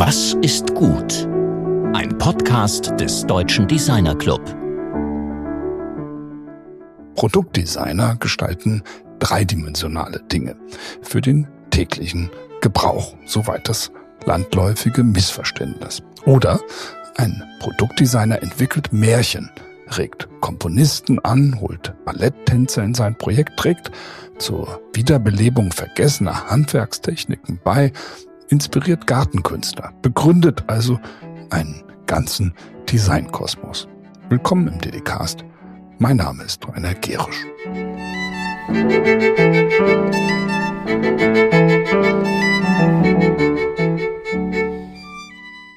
Was ist gut? Ein Podcast des Deutschen Designer Club. Produktdesigner gestalten dreidimensionale Dinge für den täglichen Gebrauch, soweit das landläufige Missverständnis. Oder ein Produktdesigner entwickelt Märchen, regt Komponisten an, holt Balletttänzer in sein Projekt, trägt zur Wiederbelebung vergessener Handwerkstechniken bei, inspiriert Gartenkünstler, begründet also einen ganzen Designkosmos. Willkommen im DDcast. Mein Name ist Rainer Gerisch.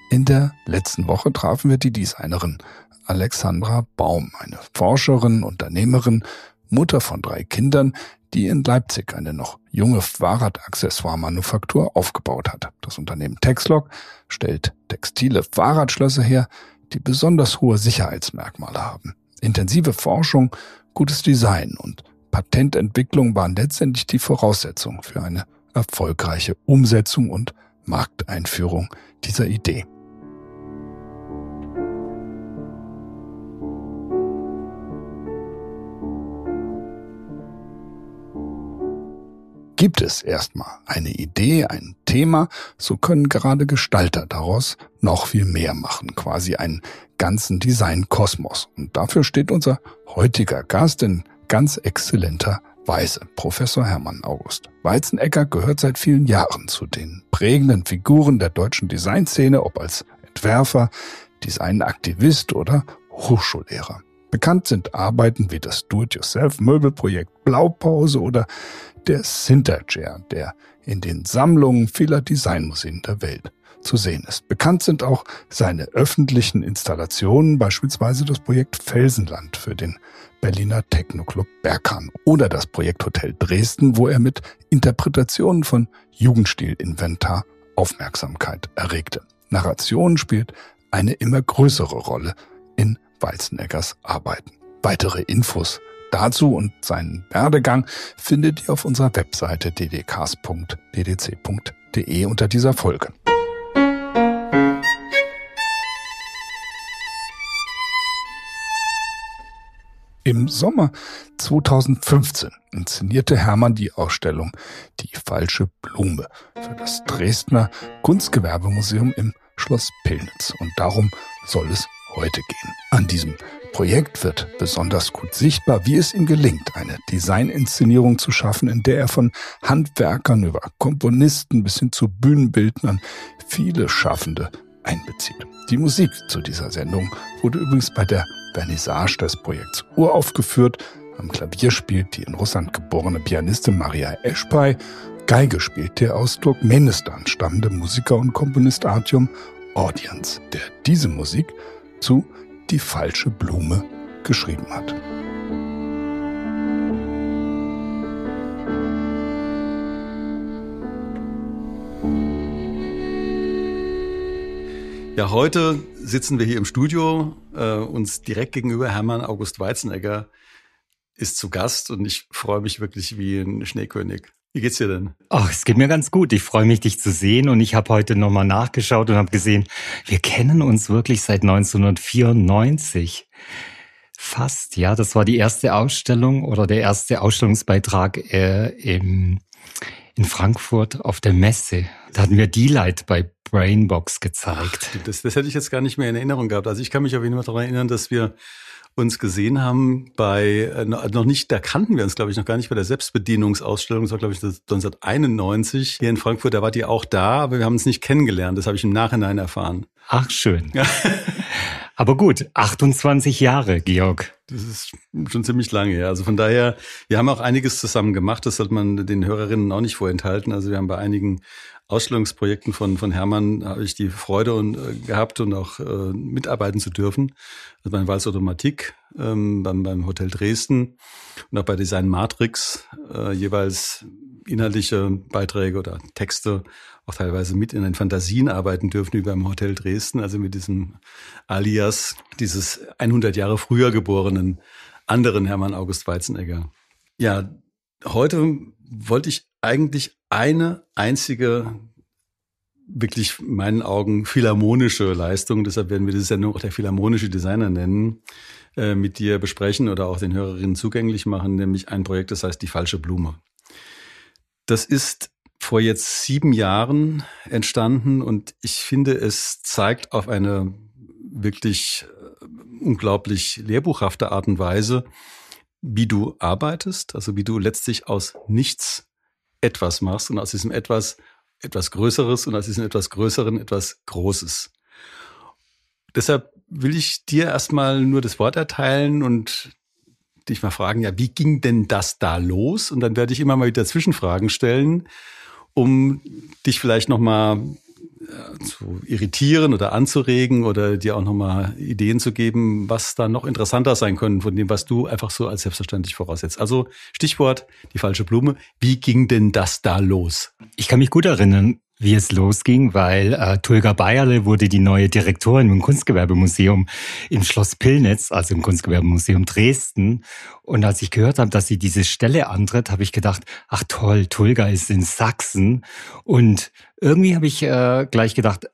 In der letzten Woche trafen wir die Designerin Alexandra Baum, eine Forscherin, Unternehmerin, Mutter von drei Kindern, die in Leipzig eine noch junge Fahrradaccessoire-Manufaktur aufgebaut hat. Das Unternehmen Texlog stellt textile Fahrradschlösser her, die besonders hohe Sicherheitsmerkmale haben. Intensive Forschung, gutes Design und Patententwicklung waren letztendlich die Voraussetzung für eine erfolgreiche Umsetzung und Markteinführung dieser Idee. Gibt es erstmal eine Idee, ein Thema, so können gerade Gestalter daraus noch viel mehr machen, quasi einen ganzen Designkosmos. Und dafür steht unser heutiger Gast in ganz exzellenter Weise, Professor Hermann August. Weizenegger gehört seit vielen Jahren zu den prägenden Figuren der deutschen Designszene, ob als Entwerfer, Designaktivist oder Hochschullehrer. Bekannt sind Arbeiten wie das Do-it-yourself-Möbelprojekt Blaupause oder der Sinterchair, der in den Sammlungen vieler Designmuseen der Welt zu sehen ist. Bekannt sind auch seine öffentlichen Installationen, beispielsweise das Projekt Felsenland für den Berliner Technoclub Berghahn oder das Projekt Hotel Dresden, wo er mit Interpretationen von Jugendstilinventar Aufmerksamkeit erregte. Narration spielt eine immer größere Rolle in Walzeneggers Arbeiten. Weitere Infos dazu und seinen Werdegang findet ihr auf unserer Webseite ddcast.ddc.de unter dieser Folge. Im Sommer 2015 inszenierte Hermann die Ausstellung Die falsche Blume für das Dresdner Kunstgewerbemuseum im Schloss Pillnitz. Und darum soll es heute gehen. An diesem Projekt wird besonders gut sichtbar, wie es ihm gelingt, eine Designinszenierung zu schaffen, in der er von Handwerkern über Komponisten bis hin zu Bühnenbildnern viele Schaffende einbezieht. Die Musik zu dieser Sendung wurde übrigens bei der Vernissage des Projekts uraufgeführt. Am Klavier spielt die in Russland geborene Pianistin Maria Eschpay. Geige spielt der aus Turkmenistan stammende Musiker und Komponist Artyom Audience, der diese Musik zu Die falsche Blume geschrieben hat. Ja, heute sitzen wir hier im Studio. Äh, uns direkt gegenüber Hermann August Weizenegger ist zu Gast und ich freue mich wirklich wie ein Schneekönig. Wie geht's dir denn? Ach, es geht mir ganz gut. Ich freue mich, dich zu sehen. Und ich habe heute nochmal nachgeschaut und habe gesehen, wir kennen uns wirklich seit 1994. Fast, ja. Das war die erste Ausstellung oder der erste Ausstellungsbeitrag äh, im, in Frankfurt auf der Messe. Da hatten wir D-Light bei Brainbox gezeigt. Ach, das, das hätte ich jetzt gar nicht mehr in Erinnerung gehabt. Also ich kann mich auf jeden Fall daran erinnern, dass wir uns gesehen haben bei, äh, noch nicht, da kannten wir uns, glaube ich, noch gar nicht bei der Selbstbedienungsausstellung. Das war, glaube ich, 1991 hier in Frankfurt. Da wart ihr auch da, aber wir haben uns nicht kennengelernt. Das habe ich im Nachhinein erfahren. Ach, schön. aber gut, 28 Jahre, Georg. Das ist schon ziemlich lange, ja. Also von daher, wir haben auch einiges zusammen gemacht. Das hat man den Hörerinnen auch nicht vorenthalten. Also wir haben bei einigen Ausstellungsprojekten von, von Hermann habe ich die Freude und, äh, gehabt und auch äh, mitarbeiten zu dürfen. Also beim Walz Automatik, ähm, beim, beim Hotel Dresden und auch bei Design Matrix äh, jeweils inhaltliche Beiträge oder Texte auch teilweise mit in den Fantasien arbeiten dürfen wie beim Hotel Dresden, also mit diesem Alias dieses 100 Jahre früher geborenen anderen Hermann August Weizenegger. Ja, heute wollte ich eigentlich eine einzige wirklich in meinen Augen philharmonische Leistung. Deshalb werden wir diese Sendung auch der philharmonische Designer nennen, äh, mit dir besprechen oder auch den Hörerinnen zugänglich machen, nämlich ein Projekt, das heißt Die falsche Blume. Das ist vor jetzt sieben Jahren entstanden und ich finde, es zeigt auf eine wirklich äh, unglaublich lehrbuchhafte Art und Weise, wie du arbeitest, also wie du letztlich aus nichts etwas machst und aus diesem etwas etwas Größeres und aus diesem etwas Größeren etwas Großes. Deshalb will ich dir erstmal nur das Wort erteilen und dich mal fragen, ja, wie ging denn das da los? Und dann werde ich immer mal wieder Zwischenfragen stellen, um dich vielleicht nochmal zu irritieren oder anzuregen oder dir auch nochmal Ideen zu geben, was da noch interessanter sein können von dem, was du einfach so als selbstverständlich voraussetzt. Also Stichwort die falsche Blume. Wie ging denn das da los? Ich kann mich gut erinnern, wie es losging, weil äh, Tulga Bayerle wurde die neue Direktorin im Kunstgewerbemuseum im Schloss Pillnitz, also im Kunstgewerbemuseum Dresden. Und als ich gehört habe, dass sie diese Stelle antritt, habe ich gedacht, ach toll, Tulga ist in Sachsen. Und irgendwie habe ich äh, gleich gedacht,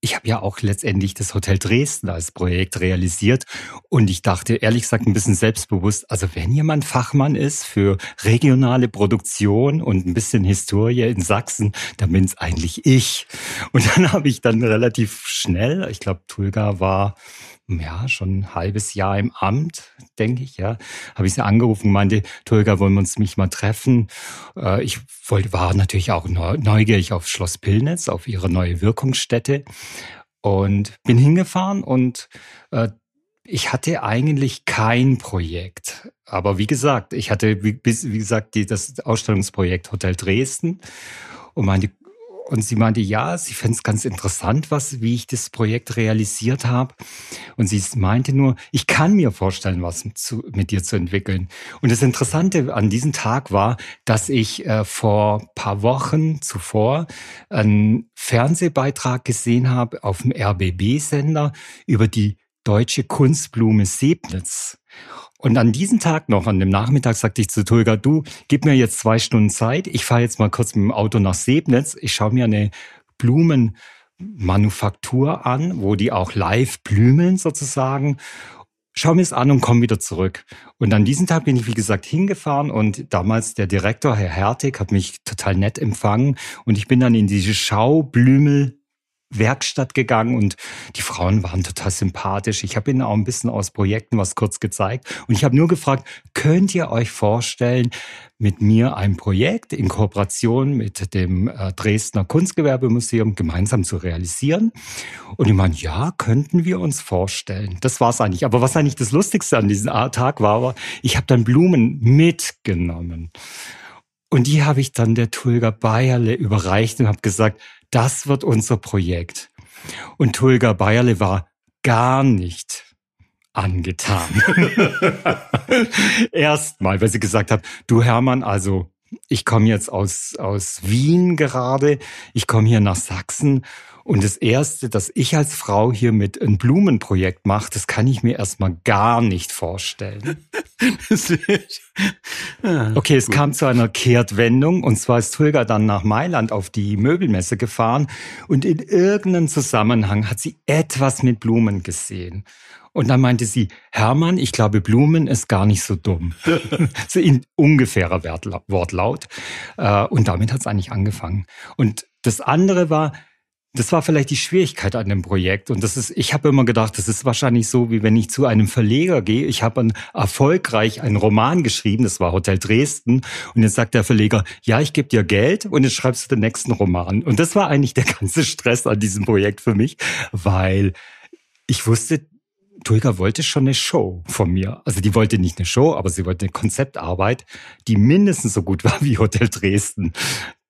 ich habe ja auch letztendlich das Hotel Dresden als Projekt realisiert und ich dachte ehrlich gesagt ein bisschen selbstbewusst, also wenn jemand Fachmann ist für regionale Produktion und ein bisschen Historie in Sachsen, dann bin es eigentlich ich. Und dann habe ich dann relativ schnell, ich glaube Tulga war ja, schon ein halbes Jahr im Amt, denke ich, ja, habe ich sie angerufen, meinte, Tulga, wollen wir uns mich mal treffen? Äh, ich wollte, war natürlich auch neugierig auf Schloss Pillnitz, auf ihre neue Wirkungsstätte und bin hingefahren und äh, ich hatte eigentlich kein Projekt. Aber wie gesagt, ich hatte, wie, wie gesagt, die, das Ausstellungsprojekt Hotel Dresden und meine und sie meinte, ja, sie fände es ganz interessant, was, wie ich das Projekt realisiert habe. Und sie meinte nur, ich kann mir vorstellen, was zu, mit dir zu entwickeln. Und das Interessante an diesem Tag war, dass ich äh, vor paar Wochen zuvor einen Fernsehbeitrag gesehen habe auf dem RBB-Sender über die deutsche Kunstblume Sebnitz. Und an diesem Tag noch, an dem Nachmittag, sagte ich zu Tulga, du, gib mir jetzt zwei Stunden Zeit. Ich fahre jetzt mal kurz mit dem Auto nach Sebnitz. Ich schaue mir eine Blumenmanufaktur an, wo die auch live blümeln sozusagen. Schau mir es an und komm wieder zurück. Und an diesem Tag bin ich, wie gesagt, hingefahren und damals der Direktor, Herr Hertig, hat mich total nett empfangen und ich bin dann in diese Schaublümel Werkstatt gegangen und die Frauen waren total sympathisch. Ich habe ihnen auch ein bisschen aus Projekten was kurz gezeigt und ich habe nur gefragt, könnt ihr euch vorstellen, mit mir ein Projekt in Kooperation mit dem äh, Dresdner Kunstgewerbemuseum gemeinsam zu realisieren? Und ich meine, ja, könnten wir uns vorstellen. Das war es eigentlich. Aber was eigentlich das Lustigste an diesem Tag war, war, ich habe dann Blumen mitgenommen. Und die habe ich dann der Tulga Bayerle überreicht und habe gesagt, das wird unser Projekt. Und Tulga Bayerle war gar nicht angetan. Erstmal, weil sie gesagt hat, du Hermann, also ich komme jetzt aus, aus Wien gerade, ich komme hier nach Sachsen und das Erste, dass ich als Frau hier mit einem Blumenprojekt mache, das kann ich mir erstmal gar nicht vorstellen. okay, es kam zu einer Kehrtwendung und zwar ist Tulga dann nach Mailand auf die Möbelmesse gefahren und in irgendeinem Zusammenhang hat sie etwas mit Blumen gesehen. Und dann meinte sie, Hermann, ich glaube, Blumen ist gar nicht so dumm. so in ungefährer Wortlaut. Äh, und damit hat es eigentlich angefangen. Und das andere war, das war vielleicht die Schwierigkeit an dem Projekt. Und das ist, ich habe immer gedacht, das ist wahrscheinlich so, wie wenn ich zu einem Verleger gehe. Ich habe erfolgreich einen Roman geschrieben, das war Hotel Dresden. Und jetzt sagt der Verleger, ja, ich gebe dir Geld und jetzt schreibst du den nächsten Roman. Und das war eigentlich der ganze Stress an diesem Projekt für mich, weil ich wusste, Tulga wollte schon eine Show von mir. Also die wollte nicht eine Show, aber sie wollte eine Konzeptarbeit, die mindestens so gut war wie Hotel Dresden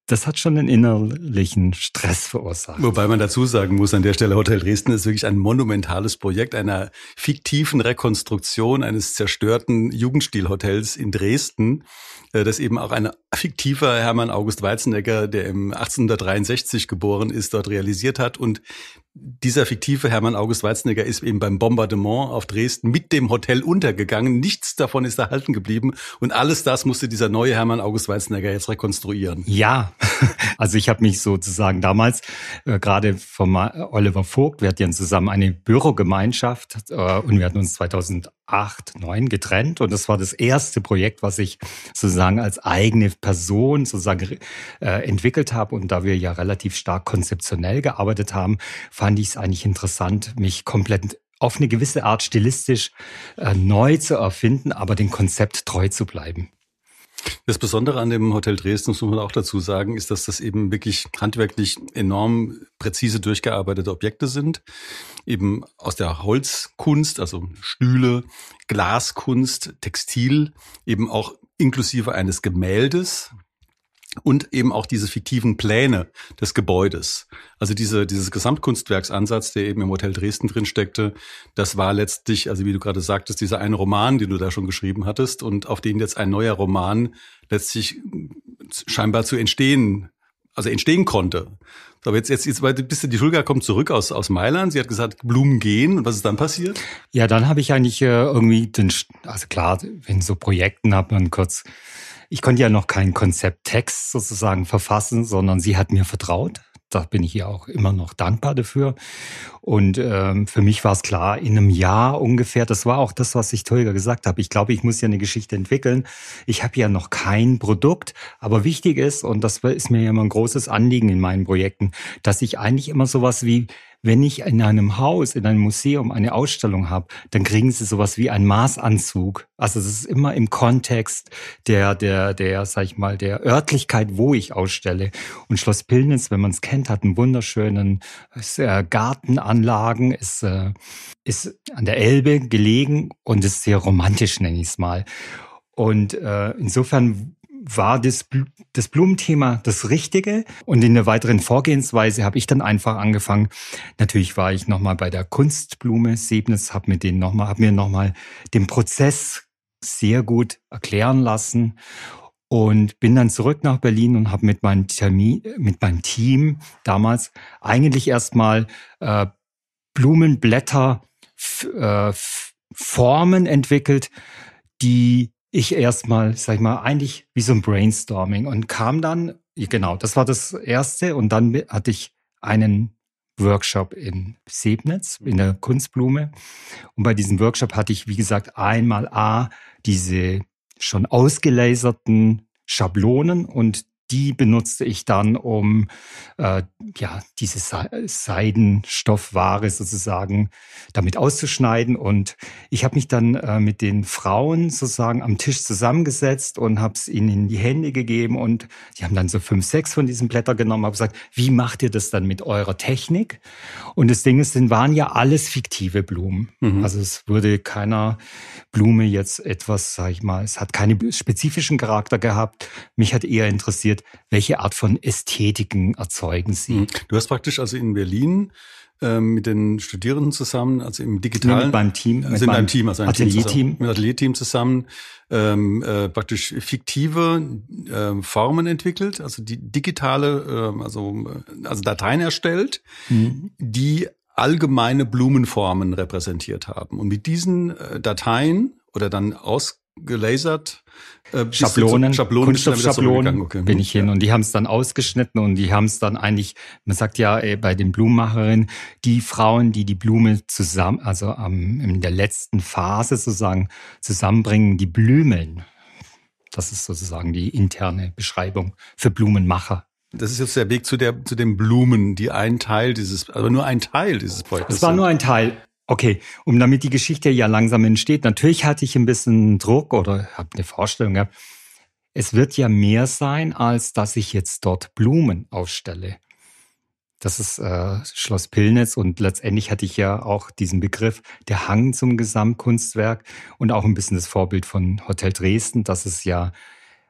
das hat schon einen innerlichen Stress verursacht. Wobei man dazu sagen muss, an der Stelle Hotel Dresden ist wirklich ein monumentales Projekt einer fiktiven Rekonstruktion eines zerstörten Jugendstilhotels in Dresden, äh, das eben auch ein fiktiver Hermann August Weizenegger, der im 1863 geboren ist, dort realisiert hat und dieser fiktive Hermann August Weizenegger ist eben beim Bombardement auf Dresden mit dem Hotel untergegangen. Nichts davon ist erhalten geblieben. Und alles das musste dieser neue Hermann August Weizenegger jetzt rekonstruieren. Ja, Also ich habe mich sozusagen damals äh, gerade vom Oliver Vogt, wir hatten zusammen eine Bürogemeinschaft äh, und wir hatten uns 2008, 2009 getrennt und das war das erste Projekt, was ich sozusagen als eigene Person sozusagen äh, entwickelt habe und da wir ja relativ stark konzeptionell gearbeitet haben, fand ich es eigentlich interessant, mich komplett auf eine gewisse Art stilistisch äh, neu zu erfinden, aber dem Konzept treu zu bleiben. Das Besondere an dem Hotel Dresden, muss man auch dazu sagen, ist, dass das eben wirklich handwerklich enorm präzise durchgearbeitete Objekte sind. Eben aus der Holzkunst, also Stühle, Glaskunst, Textil, eben auch inklusive eines Gemäldes, und eben auch diese fiktiven Pläne des Gebäudes. Also diese, dieses Gesamtkunstwerksansatz, der eben im Hotel Dresden drin steckte, das war letztlich, also wie du gerade sagtest, dieser eine Roman, den du da schon geschrieben hattest und auf den jetzt ein neuer Roman letztlich scheinbar zu entstehen, also entstehen konnte. Aber jetzt, jetzt, jetzt bist du, die Schulga kommt zurück aus, aus Mailand. Sie hat gesagt, Blumen gehen. Und was ist dann passiert? Ja, dann habe ich eigentlich äh, irgendwie den, also klar, in so Projekten hat man kurz ich konnte ja noch keinen Konzepttext sozusagen verfassen, sondern sie hat mir vertraut. Da bin ich ihr auch immer noch dankbar dafür. Und ähm, für mich war es klar, in einem Jahr ungefähr, das war auch das, was ich Tolga gesagt habe. Ich glaube, ich muss ja eine Geschichte entwickeln. Ich habe ja noch kein Produkt, aber wichtig ist, und das ist mir ja immer ein großes Anliegen in meinen Projekten, dass ich eigentlich immer sowas wie wenn ich in einem Haus, in einem Museum eine Ausstellung habe, dann kriegen sie sowas wie einen Maßanzug. Also es ist immer im Kontext der, der, der, sag ich mal, der Örtlichkeit, wo ich ausstelle. Und Schloss Pillnitz, wenn man es kennt, hat einen wunderschönen äh, Gartenanlagen, ist, äh, ist an der Elbe gelegen und ist sehr romantisch, nenne ich es mal. Und äh, insofern war das, das Blumenthema das Richtige. Und in der weiteren Vorgehensweise habe ich dann einfach angefangen. Natürlich war ich nochmal bei der Kunstblume Sebnitz, habe mir den nochmal, habe mir nochmal den Prozess sehr gut erklären lassen und bin dann zurück nach Berlin und habe mit meinem Termin, mit meinem Team damals eigentlich erstmal äh, Blumenblätter, äh, Formen entwickelt, die ich erstmal, sag ich mal, eigentlich wie so ein Brainstorming und kam dann, genau, das war das erste und dann hatte ich einen Workshop in Sebnitz, in der Kunstblume. Und bei diesem Workshop hatte ich, wie gesagt, einmal A, diese schon ausgelaserten Schablonen und die benutzte ich dann, um äh, ja diese Seidenstoffware sozusagen damit auszuschneiden. Und ich habe mich dann äh, mit den Frauen sozusagen am Tisch zusammengesetzt und habe es ihnen in die Hände gegeben. Und die haben dann so fünf, sechs von diesen Blättern genommen, habe gesagt, wie macht ihr das dann mit eurer Technik? Und das Ding ist, dann waren ja alles fiktive Blumen. Mhm. Also es wurde keiner Blume jetzt etwas, sag ich mal, es hat keinen spezifischen Charakter gehabt. Mich hat eher interessiert interessiert, welche Art von Ästhetiken erzeugen Sie? Mhm. Du hast praktisch also in Berlin ähm, mit den Studierenden zusammen, also im digitalen, nee, mit meinem Team, also mit meinem Team, also ein Atelierteam, mit Atelierteam zusammen, ähm, äh, praktisch fiktive äh, Formen entwickelt, also die digitale, äh, also also Dateien erstellt, mhm. die allgemeine Blumenformen repräsentiert haben. Und mit diesen äh, Dateien oder dann ausgelasert äh, Schablonen, Schablonen Kunststoffschablonen okay. bin ich hin. Und die haben es dann ausgeschnitten und die haben es dann eigentlich, man sagt ja ey, bei den Blumenmacherinnen, die Frauen, die die Blume zusammen, also ähm, in der letzten Phase sozusagen zusammenbringen, die Blümeln. Das ist sozusagen die interne Beschreibung für Blumenmacher. Das ist jetzt der Weg zu der zu den Blumen, die ein Teil dieses, aber nur ein Teil dieses Projektes. Das war nur ein Teil. Okay, um damit die Geschichte ja langsam entsteht, natürlich hatte ich ein bisschen Druck oder habe eine Vorstellung gehabt. Es wird ja mehr sein, als dass ich jetzt dort Blumen ausstelle. Das ist äh, Schloss Pillnitz und letztendlich hatte ich ja auch diesen Begriff der Hang zum Gesamtkunstwerk und auch ein bisschen das Vorbild von Hotel Dresden, dass es ja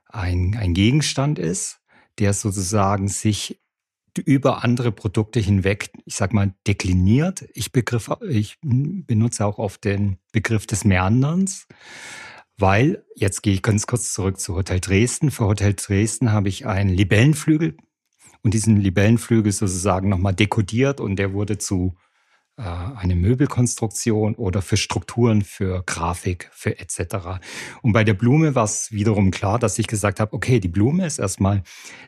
ein, ein Gegenstand ist, der sozusagen sich über andere Produkte hinweg, ich sag mal, dekliniert. Ich, begriff, ich benutze auch oft den Begriff des Meanderns, weil, jetzt gehe ich ganz kurz zurück zu Hotel Dresden. Für Hotel Dresden habe ich einen Libellenflügel und diesen Libellenflügel sozusagen nochmal dekodiert und der wurde zu eine Möbelkonstruktion oder für Strukturen, für Grafik, für etc. Und bei der Blume war es wiederum klar, dass ich gesagt habe, okay, die Blume ist erstmal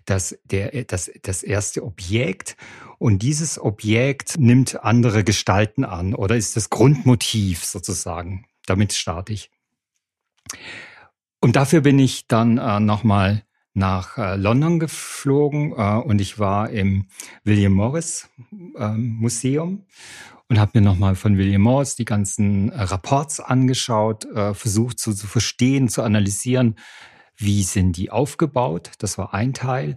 das, der, das, das erste Objekt und dieses Objekt nimmt andere Gestalten an oder ist das Grundmotiv sozusagen. Damit starte ich. Und dafür bin ich dann äh, nochmal nach äh, London geflogen äh, und ich war im William Morris äh, Museum und habe mir nochmal von William Morris die ganzen äh, Rapports angeschaut, äh, versucht zu, zu verstehen, zu analysieren, wie sind die aufgebaut. Das war ein Teil.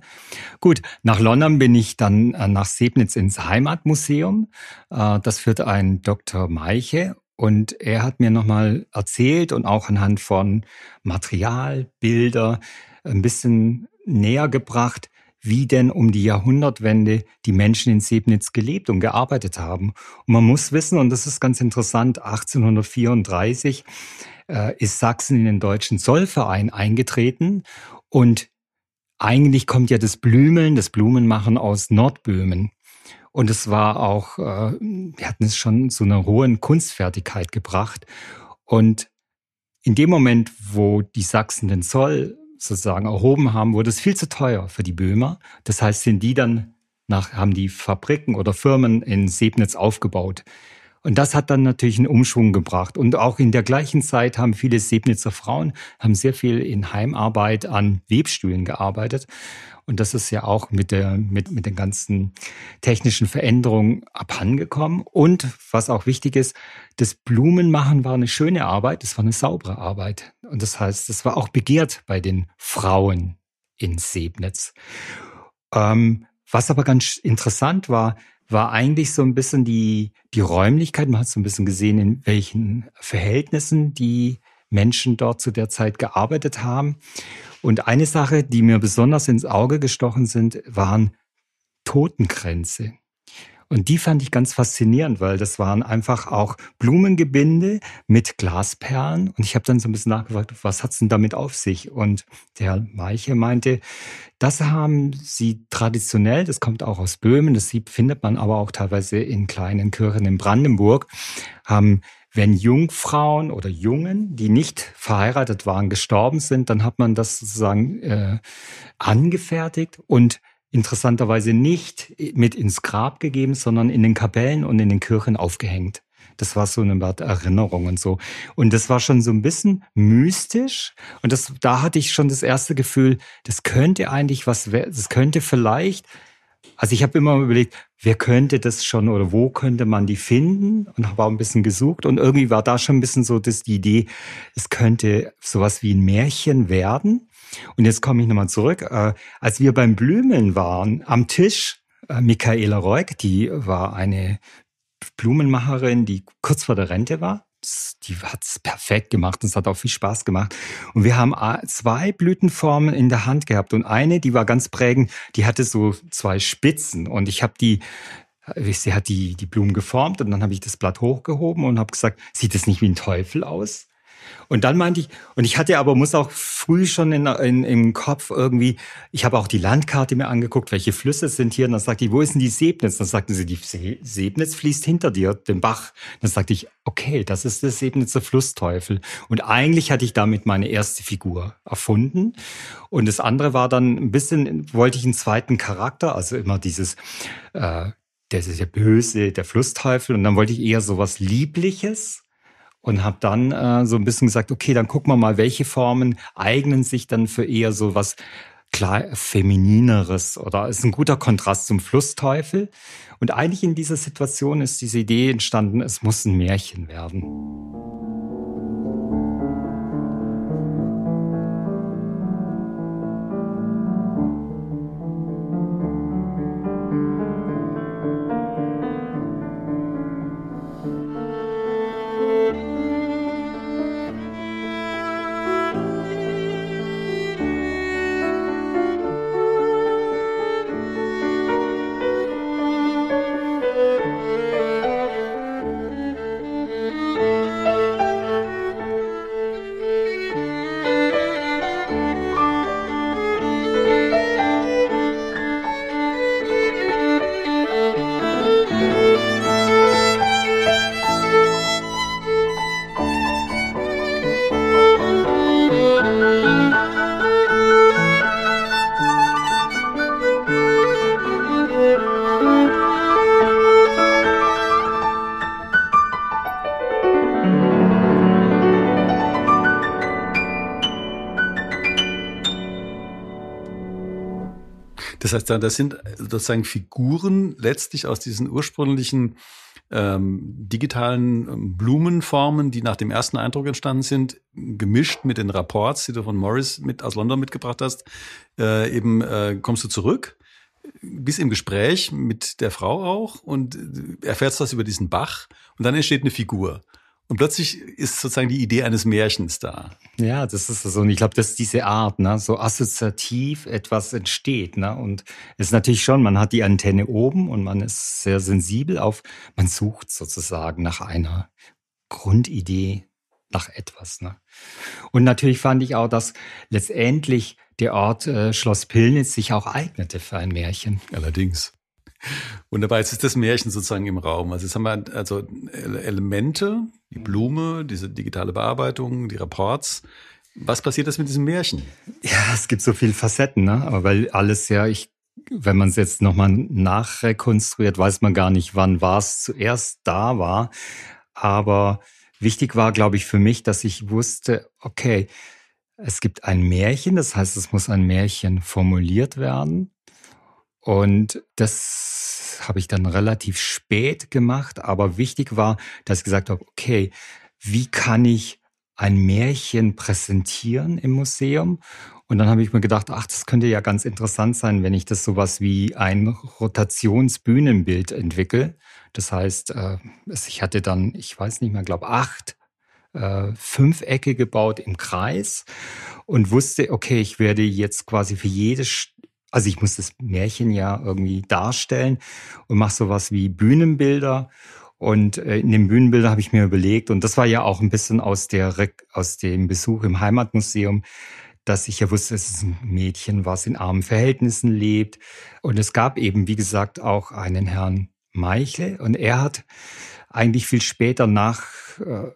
Gut, nach London bin ich dann äh, nach Sebnitz ins Heimatmuseum. Äh, das führt ein Dr. Meiche und er hat mir nochmal erzählt und auch anhand von Material, Bilder ein bisschen näher gebracht, wie denn um die Jahrhundertwende die Menschen in Sebnitz gelebt und gearbeitet haben. Und man muss wissen, und das ist ganz interessant, 1834 äh, ist Sachsen in den deutschen Zollverein eingetreten und eigentlich kommt ja das Blümeln, das Blumenmachen aus Nordböhmen. Und es war auch, äh, wir hatten es schon zu einer hohen Kunstfertigkeit gebracht. Und in dem Moment, wo die Sachsen den Zoll sozusagen erhoben haben, wurde es viel zu teuer für die Böhmer. Das heißt, sind die dann nach, haben die Fabriken oder Firmen in Sebnitz aufgebaut. Und das hat dann natürlich einen Umschwung gebracht. Und auch in der gleichen Zeit haben viele Sebnitzer Frauen haben sehr viel in Heimarbeit an Webstühlen gearbeitet. Und das ist ja auch mit der, mit, mit den ganzen technischen Veränderungen abhandengekommen. Und was auch wichtig ist, das Blumenmachen war eine schöne Arbeit, es war eine saubere Arbeit. Und das heißt, es war auch begehrt bei den Frauen in Sebnitz. Ähm, was aber ganz interessant war, war eigentlich so ein bisschen die, die Räumlichkeit. Man hat so ein bisschen gesehen, in welchen Verhältnissen die Menschen dort zu der Zeit gearbeitet haben. Und eine Sache, die mir besonders ins Auge gestochen sind, waren Totenkränze. Und die fand ich ganz faszinierend, weil das waren einfach auch Blumengebinde mit Glasperlen. Und ich habe dann so ein bisschen nachgefragt, was hat's denn damit auf sich? Und der Meiche meinte, das haben sie traditionell, das kommt auch aus Böhmen, das findet man aber auch teilweise in kleinen Kirchen in Brandenburg, haben wenn Jungfrauen oder Jungen, die nicht verheiratet waren, gestorben sind, dann hat man das sozusagen äh, angefertigt und interessanterweise nicht mit ins Grab gegeben, sondern in den Kapellen und in den Kirchen aufgehängt. Das war so eine Art Erinnerung und so. Und das war schon so ein bisschen mystisch. Und das, da hatte ich schon das erste Gefühl, das könnte eigentlich was, das könnte vielleicht also ich habe immer überlegt, wer könnte das schon oder wo könnte man die finden und habe auch ein bisschen gesucht und irgendwie war da schon ein bisschen so das, die Idee, es könnte sowas wie ein Märchen werden. Und jetzt komme ich nochmal zurück. Äh, als wir beim Blümeln waren, am Tisch, äh, Michaela Reuk, die war eine Blumenmacherin, die kurz vor der Rente war die hat es perfekt gemacht und es hat auch viel Spaß gemacht. Und wir haben zwei Blütenformen in der Hand gehabt und eine, die war ganz prägend, die hatte so zwei Spitzen und ich habe die sie hat die, die Blumen geformt und dann habe ich das Blatt hochgehoben und habe gesagt, sieht das nicht wie ein Teufel aus? Und dann meinte ich, und ich hatte aber, muss auch früh schon in, in, im Kopf irgendwie, ich habe auch die Landkarte mir angeguckt, welche Flüsse sind hier. Und dann sagte ich, wo ist denn die Sebnitz? Dann sagten sie, die Sebnitz fließt hinter dir, den Bach. Dann sagte ich, okay, das ist der Sebnitzer Flussteufel. Und eigentlich hatte ich damit meine erste Figur erfunden. Und das andere war dann ein bisschen, wollte ich einen zweiten Charakter, also immer dieses, äh, der ist ja böse, der Flussteufel. Und dann wollte ich eher sowas Liebliches und habe dann äh, so ein bisschen gesagt, okay, dann gucken wir mal, welche Formen eignen sich dann für eher so was klar feminineres oder ist ein guter Kontrast zum Flussteufel. Und eigentlich in dieser Situation ist diese Idee entstanden, es muss ein Märchen werden. Das heißt, das sind sozusagen Figuren letztlich aus diesen ursprünglichen ähm, digitalen ähm, Blumenformen, die nach dem ersten Eindruck entstanden sind, gemischt mit den Rapports, die du von Morris mit aus London mitgebracht hast, äh, eben äh, kommst du zurück bis im Gespräch mit der Frau auch und erfährst was über diesen Bach und dann entsteht eine Figur. Und plötzlich ist sozusagen die Idee eines Märchens da. Ja, das ist so. Und ich glaube, das ist diese Art, ne? so assoziativ etwas entsteht. Ne? Und es ist natürlich schon, man hat die Antenne oben und man ist sehr sensibel auf, man sucht sozusagen nach einer Grundidee, nach etwas. Ne? Und natürlich fand ich auch, dass letztendlich der Ort äh, Schloss Pillnitz sich auch eignete für ein Märchen. Allerdings. Wunderbar, jetzt ist das Märchen sozusagen im Raum. Also jetzt haben wir also Elemente, die Blume, diese digitale Bearbeitung, die Reports. Was passiert das mit diesem Märchen? Ja, es gibt so viele Facetten, ne? Aber weil alles ja, ich, wenn man es jetzt nochmal nachrekonstruiert, weiß man gar nicht, wann war es zuerst da war. Aber wichtig war, glaube ich, für mich, dass ich wusste, okay, es gibt ein Märchen, das heißt, es muss ein Märchen formuliert werden. Und das habe ich dann relativ spät gemacht, aber wichtig war, dass ich gesagt habe, okay, wie kann ich ein Märchen präsentieren im Museum? Und dann habe ich mir gedacht, ach, das könnte ja ganz interessant sein, wenn ich das sowas wie ein Rotationsbühnenbild entwickle. Das heißt, äh, ich hatte dann, ich weiß nicht mehr, glaube acht äh, Fünfecke gebaut im Kreis und wusste, okay, ich werde jetzt quasi für jedes also ich muss das Märchen ja irgendwie darstellen und mache sowas wie Bühnenbilder. Und äh, in den Bühnenbildern habe ich mir überlegt, und das war ja auch ein bisschen aus, der, aus dem Besuch im Heimatmuseum, dass ich ja wusste, es ist ein Mädchen, was in armen Verhältnissen lebt. Und es gab eben, wie gesagt, auch einen Herrn Meichel. Und er hat eigentlich viel später nach äh,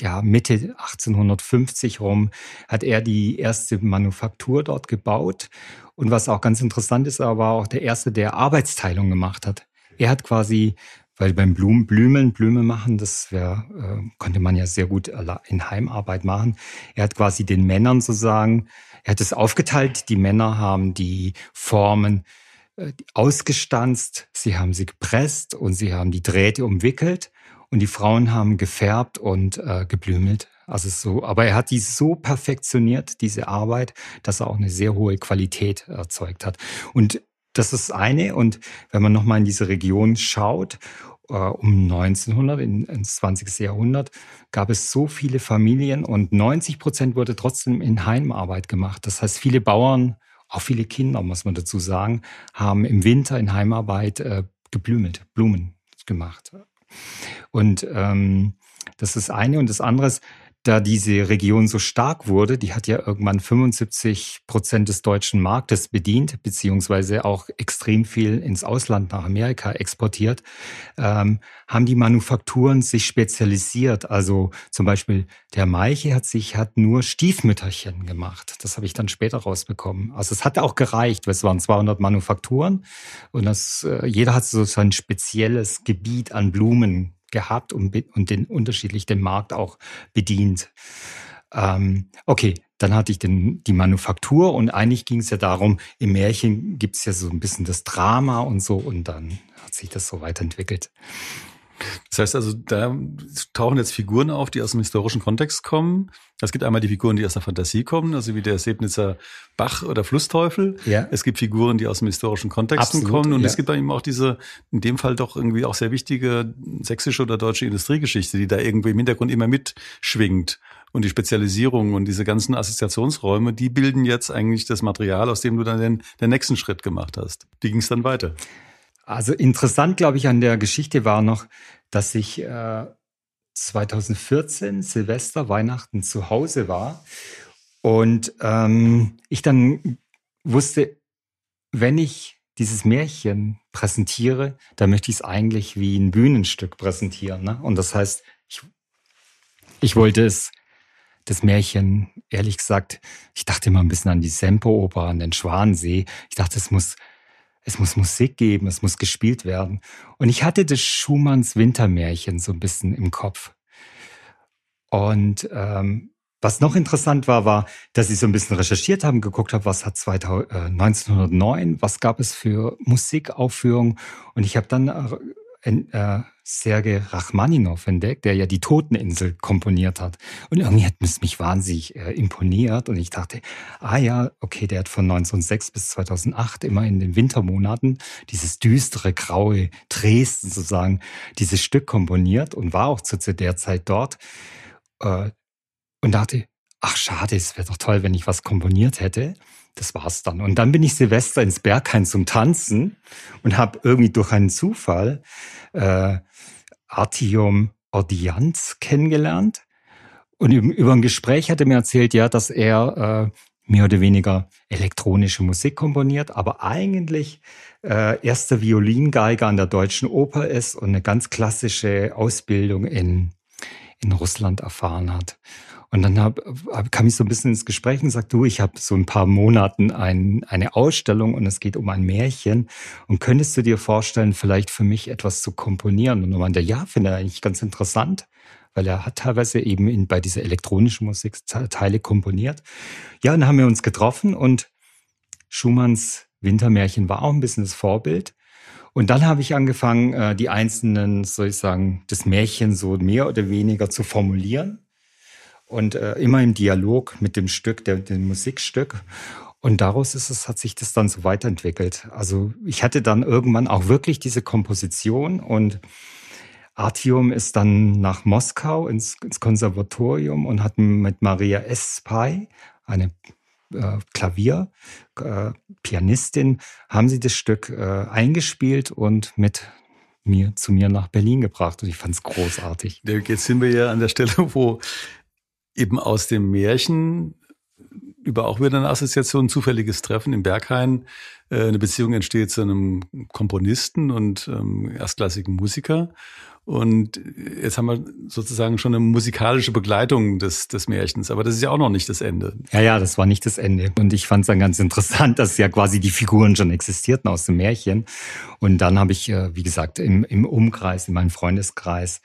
ja, Mitte 1850 rum hat er die erste Manufaktur dort gebaut. Und was auch ganz interessant ist, er war auch der Erste, der Arbeitsteilung gemacht hat. Er hat quasi, weil beim Blumen, Blümeln, Blume machen, das wär, äh, konnte man ja sehr gut in Heimarbeit machen. Er hat quasi den Männern sozusagen, er hat es aufgeteilt. Die Männer haben die Formen äh, ausgestanzt, sie haben sie gepresst und sie haben die Drähte umwickelt. Und die Frauen haben gefärbt und äh, geblümelt. Also so, aber er hat die so perfektioniert, diese Arbeit, dass er auch eine sehr hohe Qualität erzeugt hat. Und das ist eine. Und wenn man nochmal in diese Region schaut, äh, um 1900, in, ins 20. Jahrhundert, gab es so viele Familien und 90 Prozent wurde trotzdem in Heimarbeit gemacht. Das heißt, viele Bauern, auch viele Kinder, muss man dazu sagen, haben im Winter in Heimarbeit äh, geblümelt, Blumen gemacht. Und ähm, das ist eine. Und das andere ist, da diese Region so stark wurde, die hat ja irgendwann 75 Prozent des deutschen Marktes bedient, beziehungsweise auch extrem viel ins Ausland nach Amerika exportiert, ähm, haben die Manufakturen sich spezialisiert. Also zum Beispiel der Meiche hat sich hat nur Stiefmütterchen gemacht. Das habe ich dann später rausbekommen. Also es hat auch gereicht, weil es waren 200 Manufakturen und das, äh, jeder hat so sein spezielles Gebiet an Blumen gehabt und, und den unterschiedlich den Markt auch bedient. Ähm, okay, dann hatte ich den, die Manufaktur und eigentlich ging es ja darum, im Märchen gibt es ja so ein bisschen das Drama und so und dann hat sich das so weiterentwickelt. Das heißt also, da tauchen jetzt Figuren auf, die aus dem historischen Kontext kommen. Es gibt einmal die Figuren, die aus der Fantasie kommen, also wie der Sebnitzer Bach oder Flussteufel. Ja. Es gibt Figuren, die aus dem historischen Kontext kommen. Und ja. es gibt dann eben auch diese, in dem Fall doch irgendwie auch sehr wichtige sächsische oder deutsche Industriegeschichte, die da irgendwie im Hintergrund immer mitschwingt. Und die Spezialisierung und diese ganzen Assoziationsräume, die bilden jetzt eigentlich das Material, aus dem du dann den, den nächsten Schritt gemacht hast. Wie ging es dann weiter? Also interessant, glaube ich, an der Geschichte war noch, dass ich äh, 2014 Silvester, Weihnachten zu Hause war und ähm, ich dann wusste, wenn ich dieses Märchen präsentiere, dann möchte ich es eigentlich wie ein Bühnenstück präsentieren. Ne? Und das heißt, ich, ich wollte es, das Märchen, ehrlich gesagt, ich dachte immer ein bisschen an die Semperoper, an den Schwansee. Ich dachte, es muss es muss Musik geben, es muss gespielt werden. Und ich hatte das Schumanns Wintermärchen so ein bisschen im Kopf. Und ähm, was noch interessant war, war, dass ich so ein bisschen recherchiert habe, geguckt habe, was hat 2000, äh, 1909, was gab es für Musikaufführungen. Und ich habe dann äh, Sergei Rachmaninov entdeckt, der ja die Toteninsel komponiert hat. Und irgendwie hat es mich wahnsinnig äh, imponiert. Und ich dachte, ah ja, okay, der hat von 1906 bis 2008 immer in den Wintermonaten dieses düstere, graue Dresden sozusagen, dieses Stück komponiert und war auch zu, zu der Zeit dort. Äh, und dachte, ach schade, es wäre doch toll, wenn ich was komponiert hätte. Das war's dann. Und dann bin ich Silvester ins Berghain zum Tanzen und habe irgendwie durch einen Zufall äh, Artiom Ordianz kennengelernt. Und über ein Gespräch hat er mir erzählt, ja, dass er äh, mehr oder weniger elektronische Musik komponiert, aber eigentlich äh, erster Violingeiger an der Deutschen Oper ist und eine ganz klassische Ausbildung in, in Russland erfahren hat. Und dann hab, hab, kam ich so ein bisschen ins Gespräch und sagte, du, ich habe so ein paar Monaten ein, eine Ausstellung und es geht um ein Märchen. Und könntest du dir vorstellen, vielleicht für mich etwas zu komponieren? Und er meinte, ja, finde er eigentlich ganz interessant, weil er hat teilweise eben in, bei dieser elektronischen Musik Teile komponiert. Ja, dann haben wir uns getroffen und Schumanns Wintermärchen war auch ein bisschen das Vorbild. Und dann habe ich angefangen, äh, die einzelnen, soll ich sagen, das Märchen so mehr oder weniger zu formulieren und äh, immer im Dialog mit dem Stück, der, dem Musikstück. Und daraus ist es, hat sich das dann so weiterentwickelt. Also ich hatte dann irgendwann auch wirklich diese Komposition und Artium ist dann nach Moskau ins, ins Konservatorium und hat mit Maria Espay, eine äh, Klavier, äh, haben sie das Stück äh, eingespielt und mit mir zu mir nach Berlin gebracht und ich fand es großartig. Jetzt sind wir ja an der Stelle, wo eben aus dem Märchen über auch wieder eine Assoziation, ein zufälliges Treffen im Berghain, äh, eine Beziehung entsteht zu einem Komponisten und ähm, erstklassigen Musiker. Und jetzt haben wir sozusagen schon eine musikalische Begleitung des, des Märchens, aber das ist ja auch noch nicht das Ende. Ja, ja, das war nicht das Ende. Und ich fand es dann ganz interessant, dass ja quasi die Figuren schon existierten aus dem Märchen. Und dann habe ich, äh, wie gesagt, im, im Umkreis, in meinem Freundeskreis,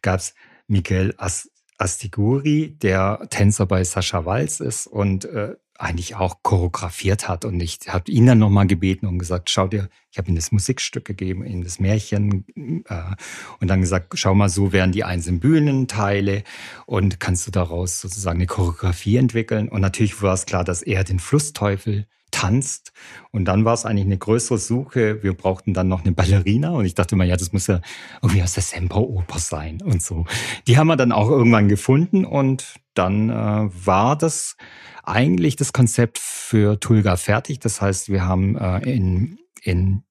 gab's Miguel As Astiguri, der Tänzer bei Sascha Walz ist und äh, eigentlich auch choreografiert hat. Und ich habe ihn dann nochmal gebeten und gesagt, schau dir, ich habe ihm das Musikstück gegeben, ihm das Märchen äh, und dann gesagt, schau mal, so werden die einzelnen Bühnenteile und kannst du daraus sozusagen eine Choreografie entwickeln. Und natürlich war es klar, dass er den Flussteufel tanzt. Und dann war es eigentlich eine größere Suche. Wir brauchten dann noch eine Ballerina und ich dachte mal, ja, das muss ja irgendwie aus der Semperoper sein und so. Die haben wir dann auch irgendwann gefunden und dann äh, war das eigentlich das Konzept für Tulga fertig. Das heißt, wir haben äh, in, in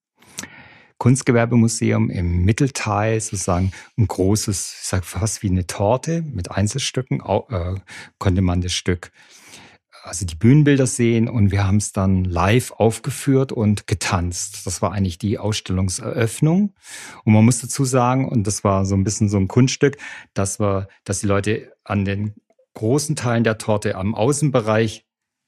Kunstgewerbemuseum im Mittelteil sozusagen ein großes, ich sag fast wie eine Torte mit Einzelstücken, äh, konnte man das Stück also die Bühnenbilder sehen und wir haben es dann live aufgeführt und getanzt. Das war eigentlich die Ausstellungseröffnung. Und man muss dazu sagen, und das war so ein bisschen so ein Kunststück, dass wir, dass die Leute an den großen Teilen der Torte am Außenbereich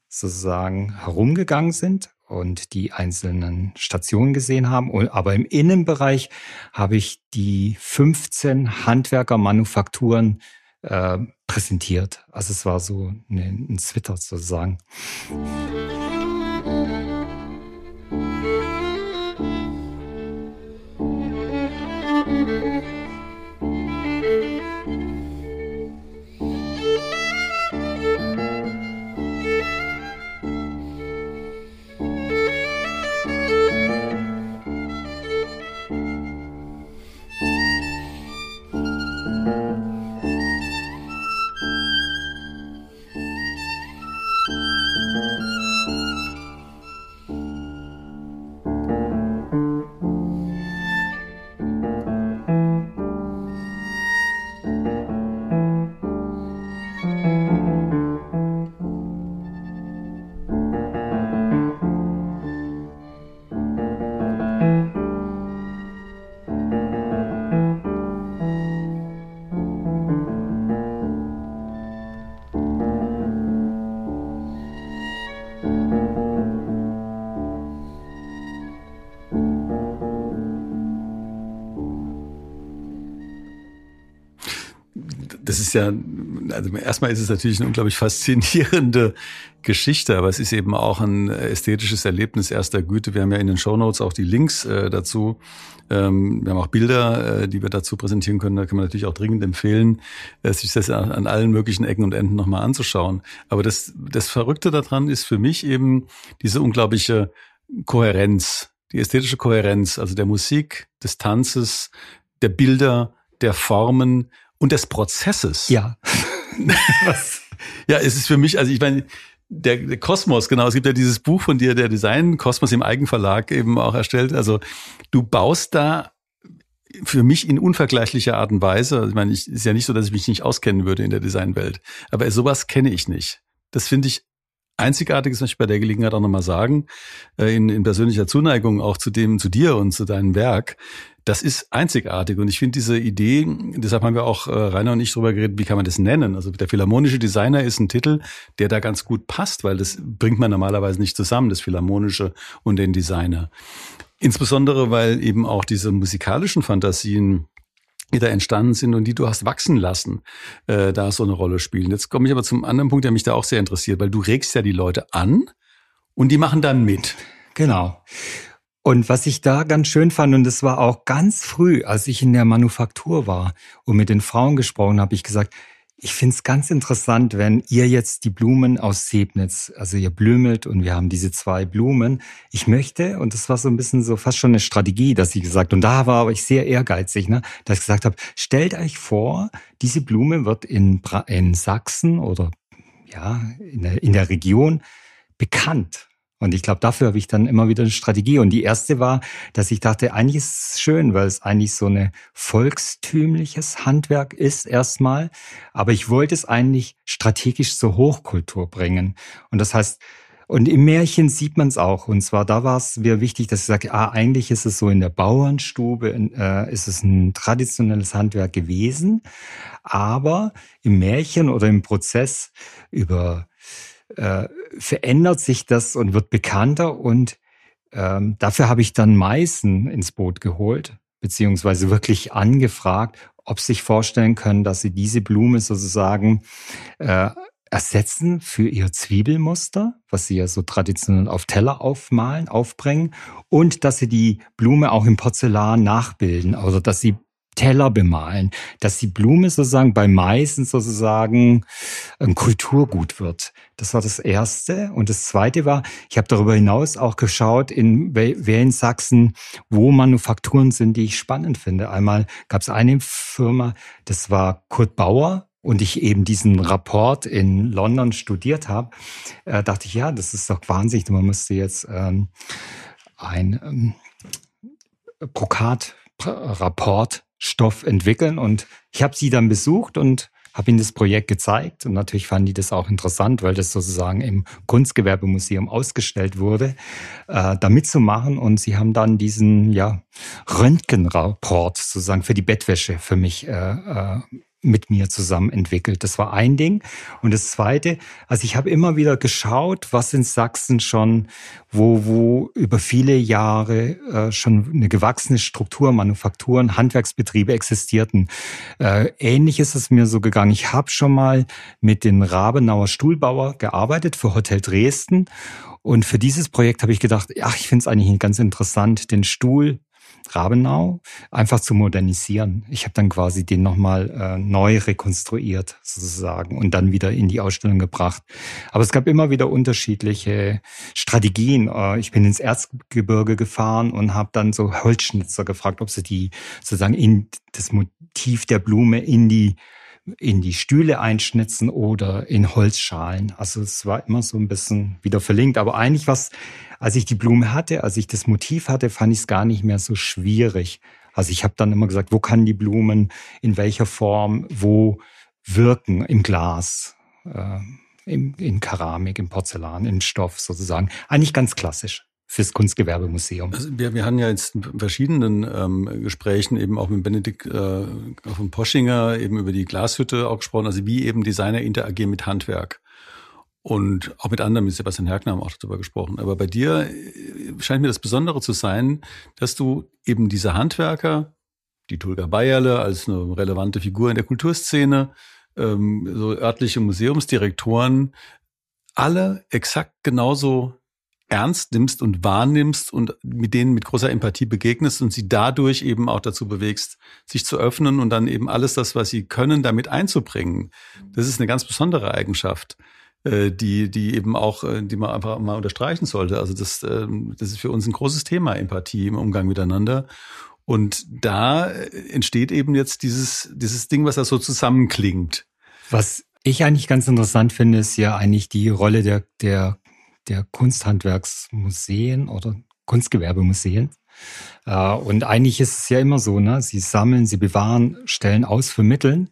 sozusagen herumgegangen sind und die einzelnen Stationen gesehen haben. Aber im Innenbereich habe ich die 15 Handwerkermanufakturen äh, präsentiert. Also es war so eine, ein Twitter sozusagen. Ist ja also erstmal ist es natürlich eine unglaublich faszinierende Geschichte, aber es ist eben auch ein ästhetisches Erlebnis erster Güte. Wir haben ja in den Show Notes auch die Links äh, dazu. Ähm, wir haben auch Bilder, äh, die wir dazu präsentieren können. Da kann man natürlich auch dringend empfehlen, äh, sich das an, allen möglichen Ecken und Enden nochmal anzuschauen. Aber das, das Verrückte daran ist für mich eben diese unglaubliche Kohärenz, die ästhetische Kohärenz, also der Musik, des Tanzes, der Bilder, der Formen und des Prozesses. Ja. ja, es ist für mich, also ich meine, der, der Kosmos, genau. Es gibt ja dieses Buch von dir, der Design Kosmos im Eigenverlag eben auch erstellt. Also du baust da für mich in unvergleichlicher Art und Weise. Also ich meine, es ist ja nicht so, dass ich mich nicht auskennen würde in der Designwelt. Aber sowas kenne ich nicht. Das finde ich einzigartig, das möchte ich bei der Gelegenheit auch nochmal sagen, äh, in, in persönlicher Zuneigung auch zu dem, zu dir und zu deinem Werk. Das ist einzigartig und ich finde diese Idee, deshalb haben wir auch äh, Rainer und ich darüber geredet, wie kann man das nennen? Also der philharmonische Designer ist ein Titel, der da ganz gut passt, weil das bringt man normalerweise nicht zusammen, das philharmonische und den Designer. Insbesondere, weil eben auch diese musikalischen Fantasien die da entstanden sind und die du hast wachsen lassen, äh, da so eine Rolle spielen. Jetzt komme ich aber zum anderen Punkt, der mich da auch sehr interessiert, weil du regst ja die Leute an und die machen dann mit. Genau. Und was ich da ganz schön fand, und das war auch ganz früh, als ich in der Manufaktur war und mit den Frauen gesprochen habe, ich gesagt, ich finde es ganz interessant, wenn ihr jetzt die Blumen aus Sebnitz, also ihr blümelt und wir haben diese zwei Blumen. Ich möchte, und das war so ein bisschen so fast schon eine Strategie, dass ich gesagt, und da war aber ich sehr ehrgeizig, ne, dass ich gesagt habe, stellt euch vor, diese Blume wird in, in Sachsen oder ja, in der, in der Region bekannt. Und ich glaube, dafür habe ich dann immer wieder eine Strategie. Und die erste war, dass ich dachte, eigentlich ist es schön, weil es eigentlich so eine volkstümliches Handwerk ist erstmal. Aber ich wollte es eigentlich strategisch zur Hochkultur bringen. Und das heißt, und im Märchen sieht man es auch. Und zwar da war es mir wichtig, dass ich sage, ah, eigentlich ist es so in der Bauernstube, äh, ist es ein traditionelles Handwerk gewesen. Aber im Märchen oder im Prozess über äh, verändert sich das und wird bekannter und ähm, dafür habe ich dann Meißen ins Boot geholt, beziehungsweise wirklich angefragt, ob sie sich vorstellen können, dass sie diese Blume sozusagen äh, ersetzen für ihr Zwiebelmuster, was sie ja so traditionell auf Teller aufmalen, aufbringen, und dass sie die Blume auch im Porzellan nachbilden, also dass sie Teller bemalen, dass die Blume sozusagen bei Meißen sozusagen ein Kulturgut wird. Das war das Erste. Und das Zweite war, ich habe darüber hinaus auch geschaut, in wer in Sachsen, wo Manufakturen sind, die ich spannend finde. Einmal gab es eine Firma, das war Kurt Bauer, und ich eben diesen Rapport in London studiert habe, äh, dachte ich, ja, das ist doch wahnsinnig. Man müsste jetzt ähm, ein ähm, Brokat-Rapport Stoff entwickeln. Und ich habe sie dann besucht und habe ihnen das Projekt gezeigt. Und natürlich fanden die das auch interessant, weil das sozusagen im Kunstgewerbemuseum ausgestellt wurde, äh, da mitzumachen. Und sie haben dann diesen ja, Röntgenrapport sozusagen für die Bettwäsche für mich äh, äh, mit mir zusammen entwickelt. Das war ein Ding. Und das zweite, also ich habe immer wieder geschaut, was in Sachsen schon, wo, wo über viele Jahre äh, schon eine gewachsene Struktur, Manufakturen, Handwerksbetriebe existierten. Äh, ähnlich ist es mir so gegangen. Ich habe schon mal mit den Rabenauer Stuhlbauer gearbeitet für Hotel Dresden. Und für dieses Projekt habe ich gedacht, ach, ich finde es eigentlich ganz interessant, den Stuhl Rabenau einfach zu modernisieren. Ich habe dann quasi den nochmal äh, neu rekonstruiert sozusagen und dann wieder in die Ausstellung gebracht. Aber es gab immer wieder unterschiedliche Strategien. Äh, ich bin ins Erzgebirge gefahren und habe dann so Holzschnitzer gefragt, ob sie die sozusagen in das Motiv der Blume in die in die Stühle einschnitzen oder in Holzschalen. Also es war immer so ein bisschen wieder verlinkt. Aber eigentlich was, als ich die Blume hatte, als ich das Motiv hatte, fand ich es gar nicht mehr so schwierig. Also ich habe dann immer gesagt, wo kann die Blumen in welcher Form wo wirken im Glas, äh, im, in Keramik, im Porzellan, im Stoff sozusagen. Eigentlich ganz klassisch fürs Kunstgewerbemuseum. Also wir, wir hatten ja jetzt in verschiedenen ähm, Gesprächen eben auch mit Benedikt äh, von Poschinger eben über die Glashütte auch gesprochen, also wie eben Designer interagieren mit Handwerk. Und auch mit anderen, mit Sebastian Herkner haben auch darüber gesprochen. Aber bei dir äh, scheint mir das Besondere zu sein, dass du eben diese Handwerker, die Tulga Bayerle als eine relevante Figur in der Kulturszene, ähm, so örtliche Museumsdirektoren alle exakt genauso ernst nimmst und wahrnimmst und mit denen mit großer Empathie begegnest und sie dadurch eben auch dazu bewegst, sich zu öffnen und dann eben alles das, was sie können, damit einzubringen. Das ist eine ganz besondere Eigenschaft, äh, die, die eben auch, äh, die man einfach mal unterstreichen sollte. Also das, ähm, das ist für uns ein großes Thema, Empathie im Umgang miteinander. Und da äh, entsteht eben jetzt dieses, dieses Ding, was da so zusammenklingt. Was ich eigentlich ganz interessant finde, ist ja eigentlich die Rolle der, der der Kunsthandwerksmuseen oder Kunstgewerbemuseen. Äh, und eigentlich ist es ja immer so, ne? sie sammeln, sie bewahren, stellen aus, vermitteln.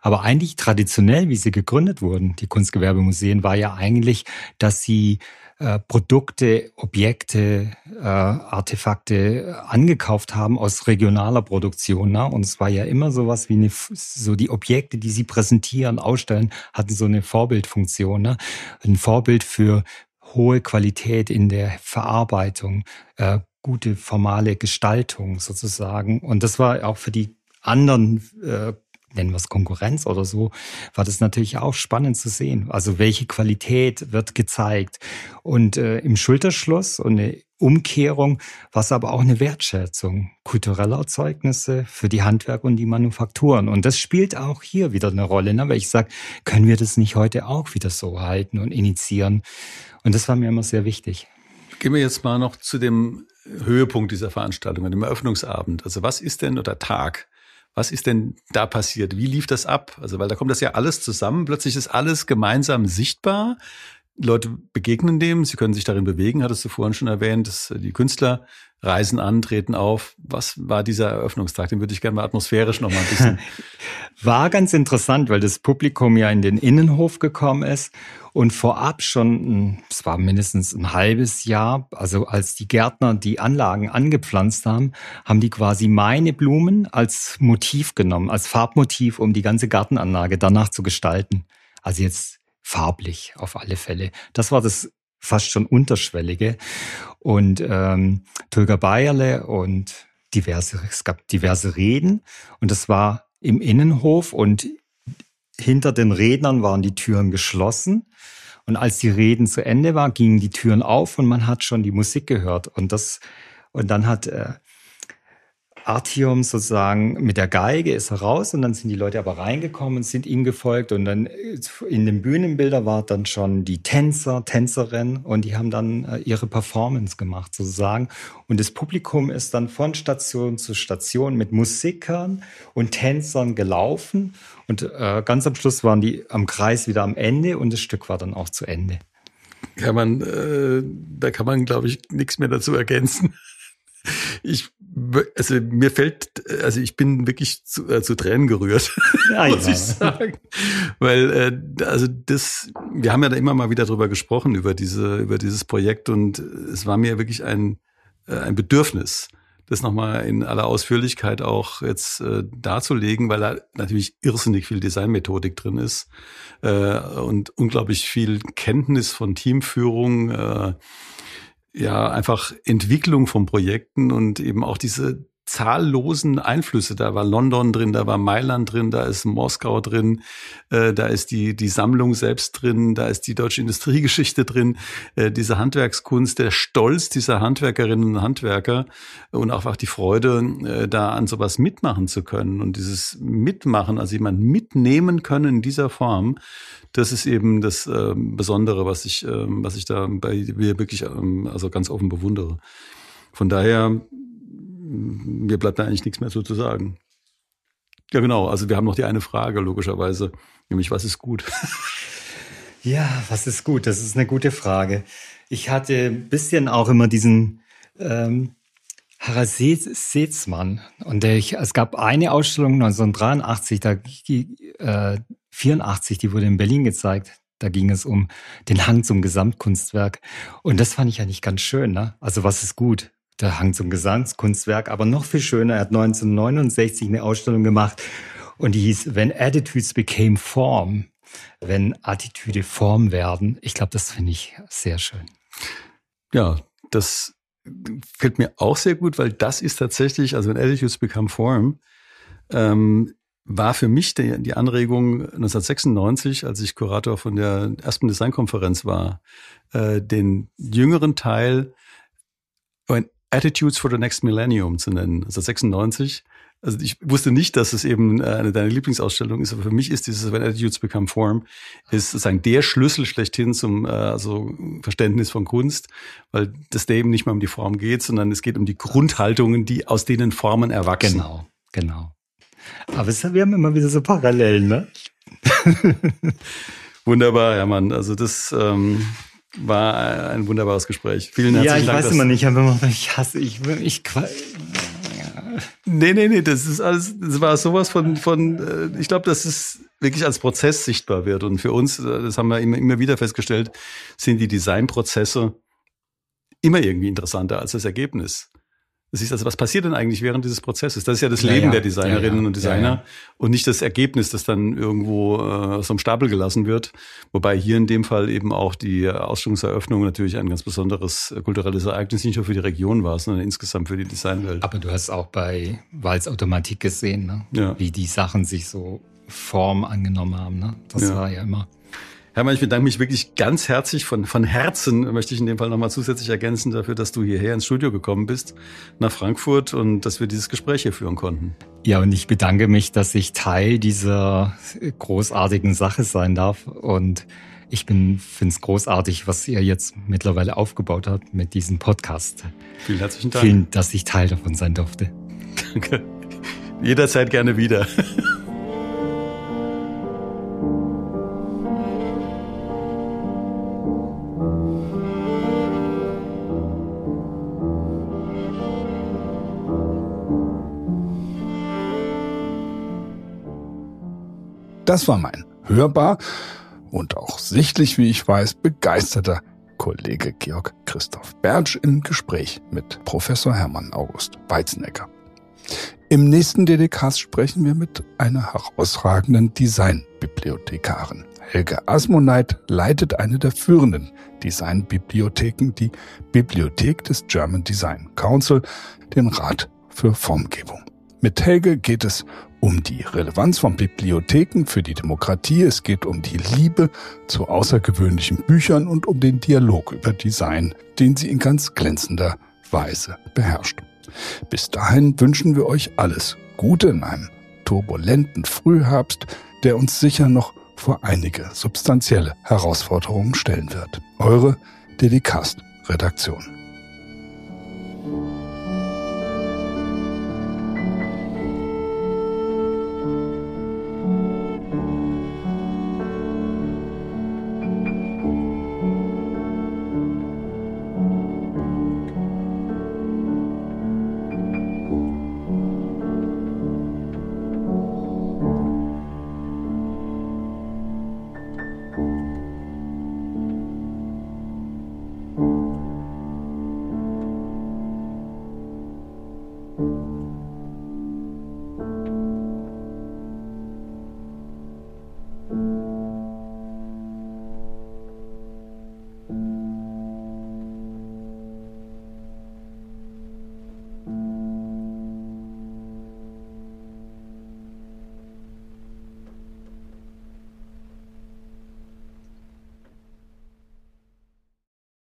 Aber eigentlich traditionell, wie sie gegründet wurden, die Kunstgewerbemuseen, war ja eigentlich, dass sie äh, Produkte, Objekte, äh, Artefakte angekauft haben aus regionaler Produktion. Ne? Und es war ja immer sowas wie eine, so die Objekte, die sie präsentieren, ausstellen, hatten so eine Vorbildfunktion. Ne? Ein Vorbild für, hohe Qualität in der Verarbeitung, äh, gute formale Gestaltung sozusagen. Und das war auch für die anderen, äh, nennen wir es Konkurrenz oder so, war das natürlich auch spannend zu sehen. Also welche Qualität wird gezeigt. Und äh, im Schulterschluss und eine Umkehrung war es aber auch eine Wertschätzung kultureller Erzeugnisse für die Handwerk und die Manufakturen. Und das spielt auch hier wieder eine Rolle, ne? weil ich sage, können wir das nicht heute auch wieder so halten und initiieren? Und das war mir immer sehr wichtig. Gehen wir jetzt mal noch zu dem Höhepunkt dieser Veranstaltung, dem Eröffnungsabend. Also was ist denn oder Tag? Was ist denn da passiert? Wie lief das ab? Also, weil da kommt das ja alles zusammen. Plötzlich ist alles gemeinsam sichtbar. Leute begegnen dem, sie können sich darin bewegen, hattest du vorhin schon erwähnt, dass die Künstler reisen an, treten auf. Was war dieser Eröffnungstag? Den würde ich gerne mal atmosphärisch noch mal ein bisschen. War ganz interessant, weil das Publikum ja in den Innenhof gekommen ist und vorab schon, es war mindestens ein halbes Jahr, also als die Gärtner die Anlagen angepflanzt haben, haben die quasi meine Blumen als Motiv genommen, als Farbmotiv, um die ganze Gartenanlage danach zu gestalten. Also jetzt farblich auf alle Fälle. Das war das fast schon unterschwellige. Und ähm, Tolga Bayerle und diverse, es gab diverse Reden und das war im Innenhof und hinter den Rednern waren die Türen geschlossen. Und als die Reden zu Ende waren, gingen die Türen auf und man hat schon die Musik gehört. Und das, und dann hat äh, Artium sozusagen mit der Geige ist raus und dann sind die Leute aber reingekommen und sind ihm gefolgt und dann äh, in den Bühnenbilder war dann schon die Tänzer, Tänzerin und die haben dann äh, ihre Performance gemacht sozusagen und das Publikum ist dann von Station zu Station mit Musikern und Tänzern gelaufen und äh, ganz am Schluss waren die am Kreis wieder am Ende und das Stück war dann auch zu Ende. Kann man, äh, da kann man, glaube ich, nichts mehr dazu ergänzen. Ich, also mir fällt, also ich bin wirklich zu, äh, zu Tränen gerührt, ja, muss ja. ich sagen. Weil, äh, also das, wir haben ja da immer mal wieder drüber gesprochen, über diese, über dieses Projekt und es war mir wirklich ein, äh, ein Bedürfnis, das nochmal in aller Ausführlichkeit auch jetzt äh, darzulegen, weil da natürlich irrsinnig viel Designmethodik drin ist äh, und unglaublich viel Kenntnis von Teamführung, äh, ja einfach Entwicklung von Projekten und eben auch diese zahllosen Einflüsse. Da war London drin, da war Mailand drin, da ist Moskau drin, äh, da ist die, die Sammlung selbst drin, da ist die deutsche Industriegeschichte drin, äh, diese Handwerkskunst, der Stolz dieser Handwerkerinnen und Handwerker und auch die Freude, äh, da an sowas mitmachen zu können. Und dieses Mitmachen, also jemand mitnehmen können in dieser Form, das ist eben das äh, Besondere, was ich, äh, was ich da bei mir wirklich ähm, also ganz offen bewundere. Von daher, mir bleibt da eigentlich nichts mehr so zu sagen. Ja, genau. Also wir haben noch die eine Frage, logischerweise, nämlich was ist gut? ja, was ist gut? Das ist eine gute Frage. Ich hatte ein bisschen auch immer diesen ähm, Harald Seetzmann. Und der, ich, es gab eine Ausstellung 1983, da äh, 84, die wurde in Berlin gezeigt. Da ging es um den Hang zum Gesamtkunstwerk. Und das fand ich eigentlich ganz schön. Ne? Also was ist gut? Der Hang zum Gesamtkunstwerk. Aber noch viel schöner, er hat 1969 eine Ausstellung gemacht und die hieß When Attitudes Became Form. Wenn Attitüde Form werden. Ich glaube, das finde ich sehr schön. Ja, das fällt mir auch sehr gut, weil das ist tatsächlich, also wenn Attitudes Become Form, ähm, war für mich die, die Anregung 1996, als ich Kurator von der ersten Designkonferenz war, äh, den jüngeren Teil Attitudes for the Next Millennium zu nennen, also 96. Also ich wusste nicht, dass es eben äh, eine deiner Lieblingsausstellungen ist, aber für mich ist dieses When Attitudes Become Form ist sozusagen der Schlüssel schlechthin zum äh, also Verständnis von Kunst, weil das da eben nicht mehr um die Form geht, sondern es geht um die Grundhaltungen, die aus denen Formen erwachsen. Genau, genau. Aber es, wir haben immer wieder so Parallelen, ne? Wunderbar, ja Mann. Also das ähm, war ein wunderbares Gespräch. Vielen herzlichen ja, ich Dank. weiß immer nicht, aber ich hasse, ich, ich, Nee, nee, nee, das ist alles, das war sowas von, von, äh, ich glaube, dass es wirklich als Prozess sichtbar wird. Und für uns, äh, das haben wir immer, immer wieder festgestellt, sind die Designprozesse immer irgendwie interessanter als das Ergebnis. Das ist also, was passiert denn eigentlich während dieses Prozesses? Das ist ja das ja, Leben ja. der Designerinnen ja, und Designer und nicht das Ergebnis, das dann irgendwo äh, aus dem Stapel gelassen wird. Wobei hier in dem Fall eben auch die Ausstellungseröffnung natürlich ein ganz besonderes kulturelles Ereignis nicht nur für die Region war, sondern insgesamt für die Designwelt. Aber du hast auch bei Walz Automatik gesehen, ne? wie die Sachen sich so Form angenommen haben. Ne? Das war ja immer Hermann, ich bedanke mich wirklich ganz herzlich von, von Herzen, möchte ich in dem Fall nochmal zusätzlich ergänzen dafür, dass du hierher ins Studio gekommen bist, nach Frankfurt und dass wir dieses Gespräch hier führen konnten. Ja, und ich bedanke mich, dass ich Teil dieser großartigen Sache sein darf und ich bin finde es großartig, was ihr jetzt mittlerweile aufgebaut habt mit diesem Podcast. Vielen herzlichen Dank. Vielen, dass ich Teil davon sein durfte. Danke. Jederzeit gerne wieder. Das war mein hörbar und auch sichtlich, wie ich weiß, begeisterter Kollege Georg Christoph Bertsch im Gespräch mit Professor Hermann August Weizenegger. Im nächsten DDKs sprechen wir mit einer herausragenden Designbibliothekarin. Helge Asmoneit leitet eine der führenden Designbibliotheken, die Bibliothek des German Design Council, den Rat für Formgebung. Mit Helge geht es um die Relevanz von Bibliotheken für die Demokratie, es geht um die Liebe zu außergewöhnlichen Büchern und um den Dialog über Design, den sie in ganz glänzender Weise beherrscht. Bis dahin wünschen wir euch alles Gute in einem turbulenten Frühherbst, der uns sicher noch vor einige substanzielle Herausforderungen stellen wird. Eure Dedicast Redaktion.